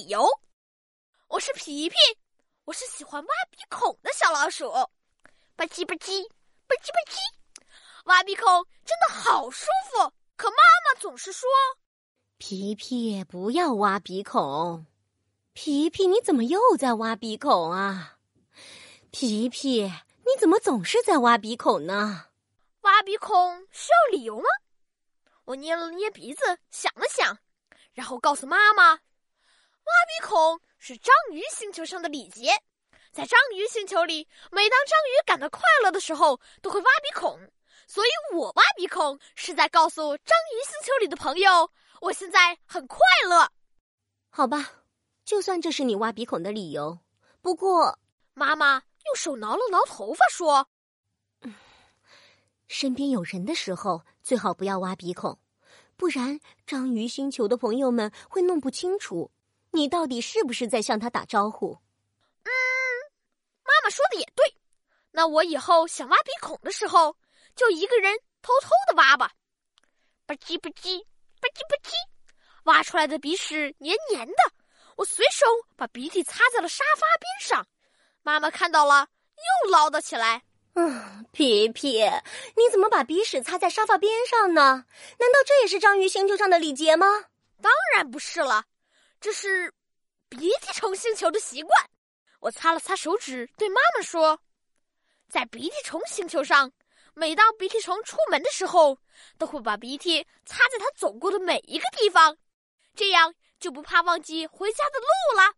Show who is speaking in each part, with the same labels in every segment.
Speaker 1: 理由。我是皮皮，我是喜欢挖鼻孔的小老鼠。吧唧吧唧，吧唧吧唧，挖鼻孔真的好舒服。可妈妈总是说：“
Speaker 2: 皮皮，不要挖鼻孔。”皮皮，你怎么又在挖鼻孔啊？皮皮，你怎么总是在挖鼻孔呢？
Speaker 1: 挖鼻孔需要理由吗？我捏了捏鼻子，想了想，然后告诉妈妈：“孔是章鱼星球上的礼节，在章鱼星球里，每当章鱼感到快乐的时候，都会挖鼻孔。所以我挖鼻孔是在告诉章鱼星球里的朋友，我现在很快乐。
Speaker 2: 好吧，就算这是你挖鼻孔的理由。不过，
Speaker 1: 妈妈用手挠了挠头发，说。”
Speaker 2: 身边有人的时候，最好不要挖鼻孔，不然章鱼星球的朋友们会弄不清楚你到底是不是在向他打招呼。
Speaker 1: 嗯，妈妈说的也对，那我以后想挖鼻孔的时候，就一个人偷偷的挖吧。吧唧吧唧，吧唧吧唧，挖出来的鼻屎黏黏的，我随手把鼻涕擦在了沙发边上，妈妈看到了又唠叨起来。
Speaker 2: 嗯，皮皮，你怎么把鼻屎擦在沙发边上呢？难道这也是章鱼星球上的礼节吗？
Speaker 1: 当然不是了，这是鼻涕虫星球的习惯。我擦了擦手指，对妈妈说：“在鼻涕虫星球上，每当鼻涕虫出门的时候，都会把鼻涕擦在它走过的每一个地方，这样就不怕忘记回家的路了。”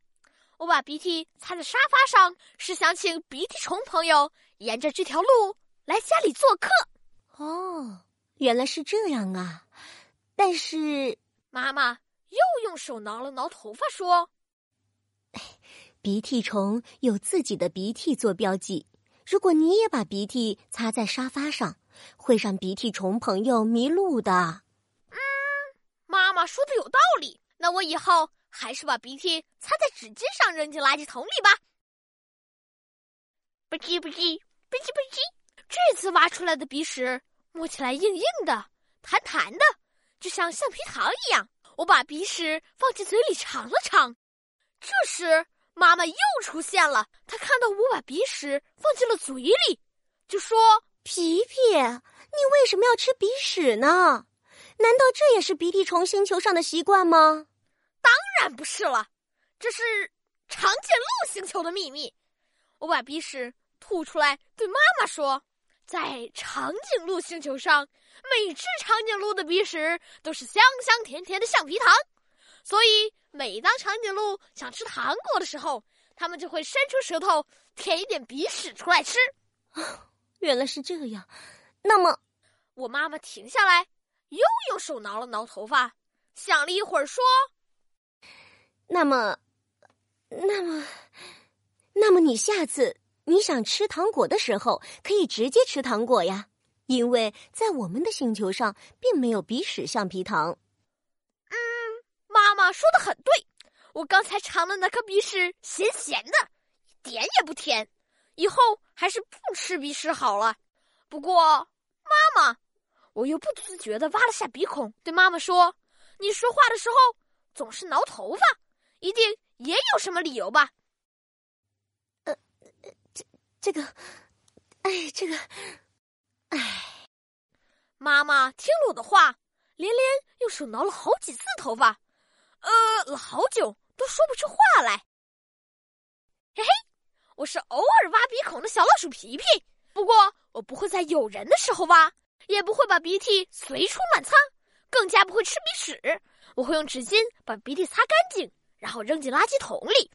Speaker 1: 我把鼻涕擦在沙发上，是想请鼻涕虫朋友沿着这条路来家里做客。
Speaker 2: 哦，原来是这样啊！但是
Speaker 1: 妈妈又用手挠了挠头发，说：“
Speaker 2: 鼻涕虫有自己的鼻涕做标记，如果你也把鼻涕擦在沙发上，会让鼻涕虫朋友迷路的。”
Speaker 1: 嗯，妈妈说的有道理。那我以后。还是把鼻涕擦在纸巾上，扔进垃圾桶里吧。吧唧吧唧，吧唧吧唧，这次挖出来的鼻屎摸起来硬硬的、弹弹的，就像橡皮糖一样。我把鼻屎放进嘴里尝了尝，这时妈妈又出现了。她看到我把鼻屎放进了嘴里，就说：“
Speaker 2: 皮皮，你为什么要吃鼻屎呢？难道这也是鼻涕虫星球上的习惯吗？”
Speaker 1: 当然不是了，这是长颈鹿星球的秘密。我把鼻屎吐出来，对妈妈说：“在长颈鹿星球上，每只长颈鹿的鼻屎都是香香甜甜的橡皮糖，所以每当长颈鹿想吃糖果的时候，它们就会伸出舌头舔一点鼻屎出来吃。”
Speaker 2: 原来是这样。那么，
Speaker 1: 我妈妈停下来，又用手挠了挠头发，想了一会儿说。
Speaker 2: 那么，那么，那么，你下次你想吃糖果的时候，可以直接吃糖果呀，因为在我们的星球上并没有鼻屎橡皮糖。
Speaker 1: 嗯，妈妈说的很对，我刚才尝的那颗鼻屎咸咸的，一点也不甜，以后还是不吃鼻屎好了。不过，妈妈，我又不自觉的挖了下鼻孔，对妈妈说：“你说话的时候总是挠头发。”一定也有什么理由吧？
Speaker 2: 这个，哎，这个，哎，
Speaker 1: 妈妈听了我的话，连连用手挠了好几次头发，呃，了好久都说不出话来。嘿嘿，我是偶尔挖鼻孔的小老鼠皮皮，不过我不会在有人的时候挖，也不会把鼻涕随处乱擦，更加不会吃鼻屎。我会用纸巾把鼻涕擦干净。然后扔进垃圾桶里。